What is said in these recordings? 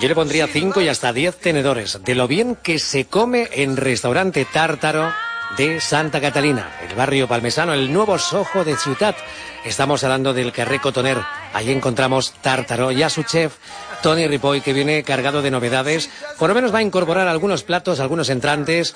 Yo le pondría 5 y hasta 10 tenedores de lo bien que se come en restaurante tártaro de Santa Catalina, el barrio palmesano, el nuevo Sojo de Ciudad. Estamos hablando del Carré Cotoner. Allí encontramos tártaro y a su chef, Tony Ripoll, que viene cargado de novedades. Por lo menos va a incorporar algunos platos, algunos entrantes.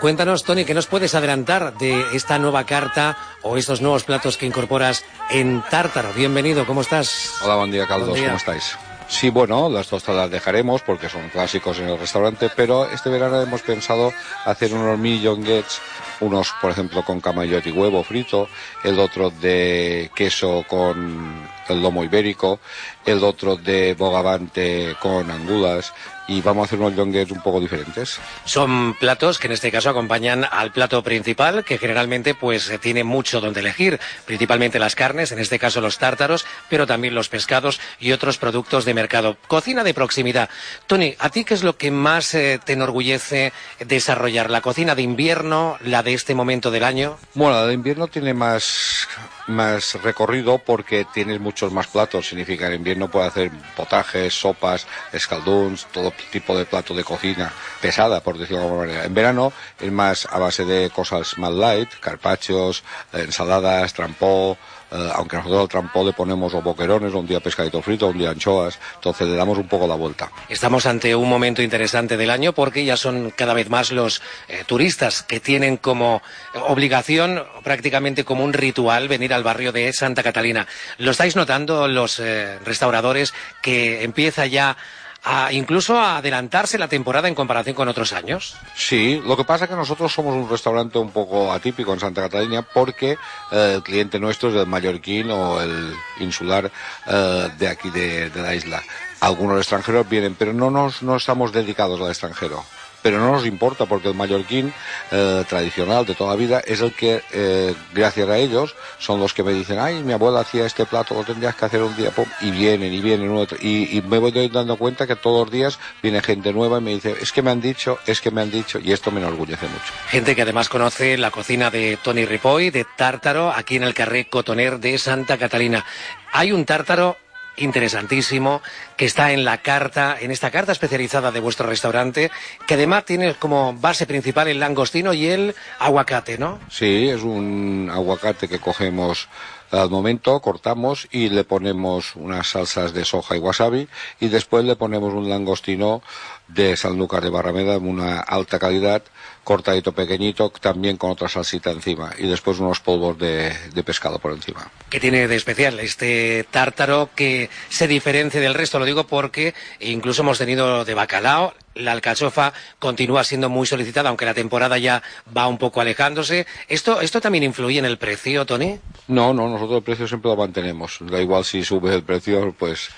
Cuéntanos, Tony, ¿qué nos puedes adelantar de esta nueva carta o estos nuevos platos que incorporas en Tártaro? Bienvenido, ¿cómo estás? Hola, buen día, Caldos, ¿cómo estáis? Sí, bueno, las tostadas dejaremos porque son clásicos en el restaurante, pero este verano hemos pensado hacer unos mini jonguets, unos, por ejemplo, con camayote y huevo frito, el otro de queso con el lomo ibérico, el otro de bogavante con angulas y vamos a hacer unos jonguets un poco diferentes. Son platos que en este caso acompañan al plato principal, que generalmente pues tiene mucho donde elegir, principalmente las carnes, en este caso los tártaros, pero también los pescados y otros productos de mercado. Cocina de proximidad. Tony, ¿a ti qué es lo que más eh, te enorgullece desarrollar? ¿La cocina de invierno, la de este momento del año? Bueno, la de invierno tiene más más recorrido porque tienes muchos más platos. Significa en invierno puedes hacer potajes, sopas, escalduns, todo tipo de plato de cocina pesada, por decirlo de alguna manera. En verano es más a base de cosas más light, carpachos, ensaladas, trampó, eh, aunque nosotros al trampó le ponemos o boquerones, un día pescadito frito, un día anchoas, entonces le damos un poco la vuelta. Estamos ante un momento interesante del año porque ya son cada vez más los eh, turistas que tienen como obligación, prácticamente como un ritual, venir al barrio de Santa Catalina. ¿Lo estáis notando los eh, restauradores que empieza ya a incluso a adelantarse la temporada en comparación con otros años? Sí, lo que pasa es que nosotros somos un restaurante un poco atípico en Santa Catalina porque eh, el cliente nuestro es el mallorquín o el insular eh, de aquí de, de, la isla. Algunos extranjeros vienen, pero no nos no estamos dedicados al extranjero pero no nos importa porque el mallorquín eh, tradicional de toda la vida es el que, eh, gracias a ellos, son los que me dicen, ay, mi abuela hacía este plato, lo tendrías que hacer un día, y vienen, y vienen, y, y, me voy dando cuenta que todos los días viene gente nueva y me dice, es que me han dicho, es que me han dicho, y esto me enorgullece mucho. Gente que además conoce la cocina de Tony Ripoll, de Tártaro, aquí en el Carré Cotoner de Santa Catalina. Hay un tártaro interesantísimo que está en la carta, en esta carta especializada de vuestro restaurante, que además tiene como base principal el langostino y el aguacate, ¿no? Sí, es un aguacate que cogemos al momento, cortamos y le ponemos unas salsas de soja y wasabi y después le ponemos un langostino de Sanlúcar de Barrameda una alta calidad cortadito pequeñito, también con otra salsita encima y después unos polvos de, de, pescado por encima. ¿Qué tiene de especial este tártaro que se diferencia del resto? Lo digo porque incluso hemos tenido de bacalao, la alcachofa continúa siendo muy solicitada, aunque la temporada ya va un poco alejándose. ¿Esto, esto también influye en el precio, Tony? No, no, nosotros el precio siempre lo mantenemos. Da igual si sube el precio, pues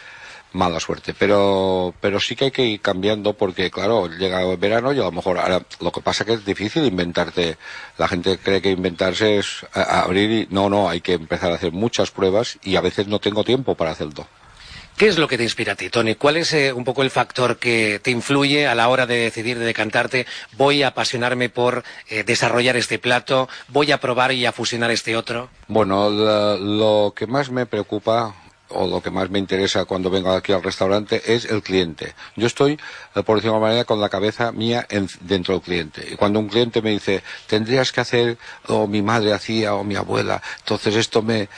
mala suerte. Pero, pero sí que hay que ir cambiando porque, claro, llega el verano y a lo mejor ahora lo que pasa que es difícil inventarte. La gente cree que inventarse es abrir y no, no, hay que empezar a hacer muchas pruebas y a veces no tengo tiempo para hacerlo. ¿Qué es lo que te inspira a ti, Tony? ¿Cuál es eh, un poco el factor que te influye a la hora de decidir, de decantarte? Voy a apasionarme por eh, desarrollar este plato, voy a probar y a fusionar este otro. Bueno, lo, lo que más me preocupa o lo que más me interesa cuando vengo aquí al restaurante es el cliente. Yo estoy, eh, por decirlo de manera, con la cabeza mía en, dentro del cliente. Y cuando un cliente me dice, tendrías que hacer, o mi madre hacía, o mi abuela, entonces esto me,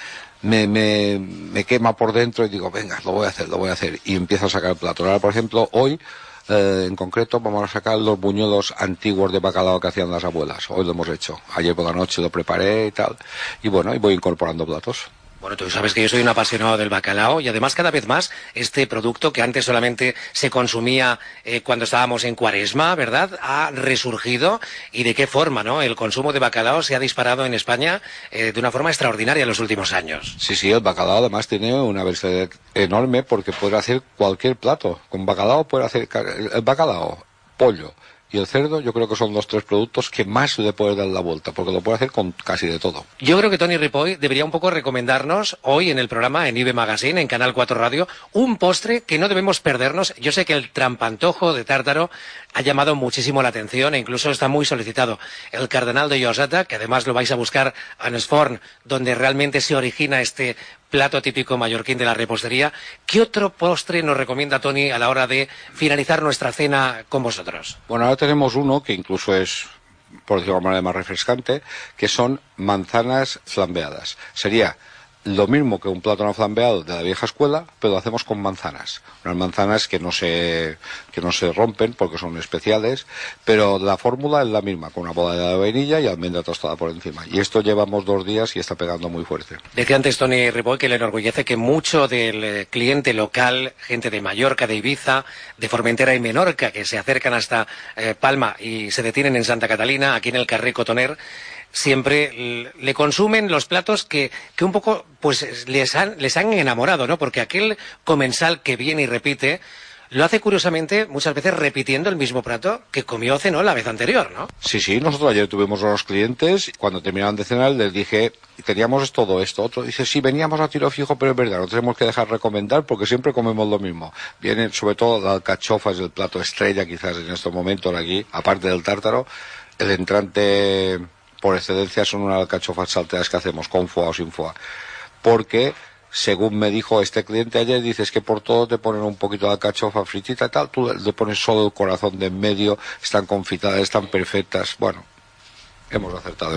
me, me, me quema por dentro y digo, venga, lo voy a hacer, lo voy a hacer. Y empiezo a sacar el plato. Ahora, por ejemplo, hoy, eh, en concreto vamos a sacar los buñuelos antiguos de bacalao que hacían las abuelas. Hoy lo hemos hecho. Ayer por la noche lo preparé y tal. Y bueno, y voy incorporando platos. Bueno, tú sabes que yo soy un apasionado del bacalao y además cada vez más este producto que antes solamente se consumía eh, cuando estábamos en cuaresma, ¿verdad? Ha resurgido y de qué forma, ¿no? El consumo de bacalao se ha disparado en España eh, de una forma extraordinaria en los últimos años. Sí, sí, el bacalao además tiene una versatilidad enorme porque puede hacer cualquier plato. Con bacalao puede hacer el bacalao, pollo, y el cerdo yo creo que son los tres productos que más le puede dar la vuelta, porque lo puede hacer con casi de todo. Yo creo que Tony Ripoll debería un poco recomendarnos hoy en el programa en IBE Magazine, en Canal 4 Radio, un postre que no debemos perdernos. Yo sé que el trampantojo de tártaro ha llamado muchísimo la atención e incluso está muy solicitado. El cardenal de Lloseta, que además lo vais a buscar en Sforn, donde realmente se origina este plato típico mallorquín de la repostería. ¿Qué otro postre nos recomienda Tony a la hora de finalizar nuestra cena con vosotros? Bueno, ahora tenemos uno que incluso es, por decirlo de manera más refrescante, que son manzanas flambeadas. Sería lo mismo que un plátano flambeado de la vieja escuela, pero lo hacemos con manzanas. Unas manzanas que no se, que no se rompen porque son especiales, pero la fórmula es la misma, con una boda de vainilla y almendra tostada por encima. Y esto llevamos dos días y está pegando muy fuerte. Decía antes Tony Riboy que le enorgullece que mucho del eh, cliente local, gente de Mallorca, de Ibiza, de Formentera y Menorca, que se acercan hasta eh, Palma y se detienen en Santa Catalina, aquí en el Carré Cotoner, siempre le consumen los platos que, que un poco pues les han, les han enamorado, ¿no? Porque aquel comensal que viene y repite, lo hace curiosamente muchas veces repitiendo el mismo plato que comió cenó la vez anterior, ¿no? Sí, sí, nosotros ayer tuvimos a los clientes, cuando terminaron de cenar les dije, teníamos todo esto, otro, dice, sí, veníamos a tiro fijo, pero es verdad, no tenemos que dejar recomendar porque siempre comemos lo mismo. Vienen sobre todo la alcachofa, es el plato estrella quizás en estos momentos aquí, aparte del tártaro, el entrante por excedencia son unas alcachofas salteadas que hacemos con foie o sin foie. Porque, según me dijo este cliente ayer, dices que por todo te ponen un poquito de alcachofa fritita y tal, tú le pones solo el corazón de en medio, están confitadas, están perfectas. Bueno,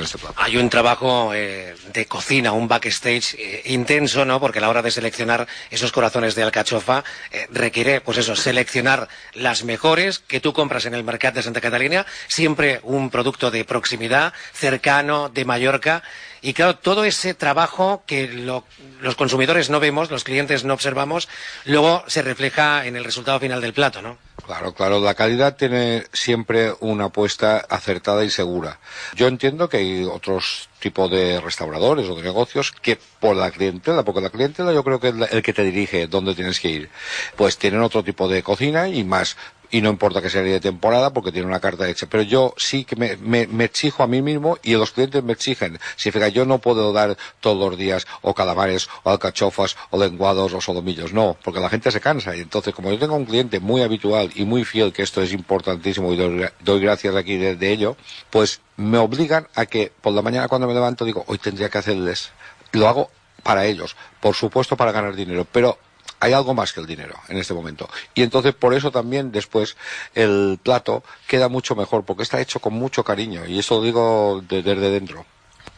este. Hay un trabajo eh, de cocina, un backstage eh, intenso, ¿no? Porque a la hora de seleccionar esos corazones de alcachofa eh, requiere, pues eso, seleccionar las mejores que tú compras en el mercado de Santa Catalina, siempre un producto de proximidad, cercano, de Mallorca. Y claro, todo ese trabajo que los consumidores no vemos, los clientes no observamos, luego se refleja en el resultado final del plato, ¿no? Claro, claro, la calidad tiene siempre una apuesta acertada y segura. Yo entiendo que hay otros tipos de restauradores o de negocios que por la clientela, porque la clientela yo creo que es el que te dirige dónde tienes que ir, pues tienen otro tipo de cocina y más y no importa que sea de temporada porque tiene una carta hecha. Pero yo sí que me, me, exijo a mí mismo y los clientes me exigen. Si yo no puedo dar todos los días o calamares o alcachofas o lenguados o solomillos. No, porque la gente se cansa. Y entonces, como yo tengo un cliente muy habitual y muy fiel, que esto es importantísimo y doy, gracias aquí de, de ello, pues me obligan a que por la mañana cuando me levanto digo, hoy tendría que hacerles. Lo hago para ellos, por supuesto para ganar dinero, pero hay algo más que el dinero en este momento. Y entonces por eso también después el plato queda mucho mejor, porque está hecho con mucho cariño. Y eso lo digo desde dentro.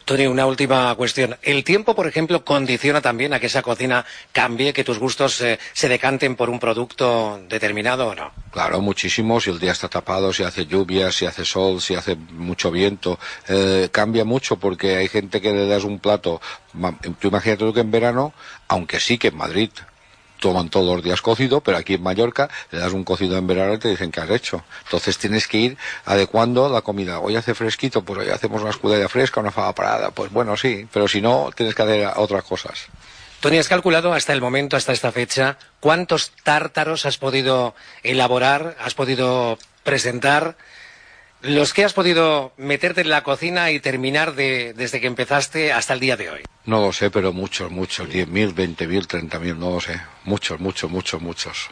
Tony, una última cuestión. ¿El tiempo, por ejemplo, condiciona también a que esa cocina cambie, que tus gustos eh, se decanten por un producto determinado o no? Claro, muchísimo. Si el día está tapado, si hace lluvia, si hace sol, si hace mucho viento, eh, cambia mucho porque hay gente que le das un plato. Tú imagínate tú que en verano, aunque sí que en Madrid toman todos los días cocido, pero aquí en Mallorca le das un cocido en verano y te dicen que has hecho. Entonces tienes que ir adecuando la comida. Hoy hace fresquito, pues hoy hacemos una escudella fresca, una fava parada. Pues bueno, sí, pero si no, tienes que hacer otras cosas. Tony, ¿has calculado hasta el momento, hasta esta fecha, cuántos tártaros has podido elaborar, has podido presentar? Los que has podido meterte en la cocina y terminar desde que empezaste hasta el día de hoy. No lo sé, pero muchos, muchos. 10.000, 20.000, 30.000, no lo sé. Muchos, muchos, muchos, muchos.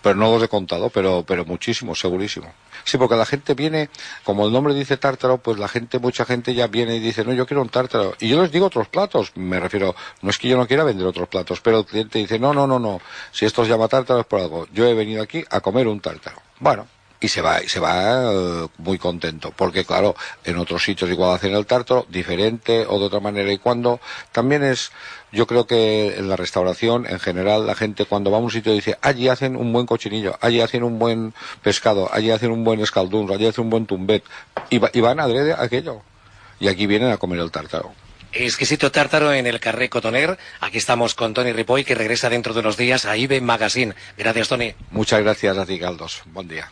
Pero no los he contado, pero, pero muchísimos, segurísimo. Sí, porque la gente viene, como el nombre dice tártaro, pues la gente, mucha gente ya viene y dice, no, yo quiero un tártaro. Y yo les digo otros platos, me refiero, no es que yo no quiera vender otros platos, pero el cliente dice, no, no, no, no, si esto se llama tártaro es por algo. Yo he venido aquí a comer un tártaro. Bueno, y se va, y se va eh, muy contento, porque claro, en otros sitios igual hacen el tártaro, diferente o de otra manera, y cuando también es, yo creo que en la restauración, en general, la gente cuando va a un sitio dice, allí hacen un buen cochinillo, allí hacen un buen pescado, allí hacen un buen escaldún, allí hacen un buen tumbet, y, y van adrede a aquello. Y aquí vienen a comer el tártaro. exquisito tártaro en el Carré Cotoner. Aquí estamos con Tony Ripoll, que regresa dentro de unos días a IBE Magazine. Gracias, Tony. Muchas gracias a ti, Galdos. Buen día.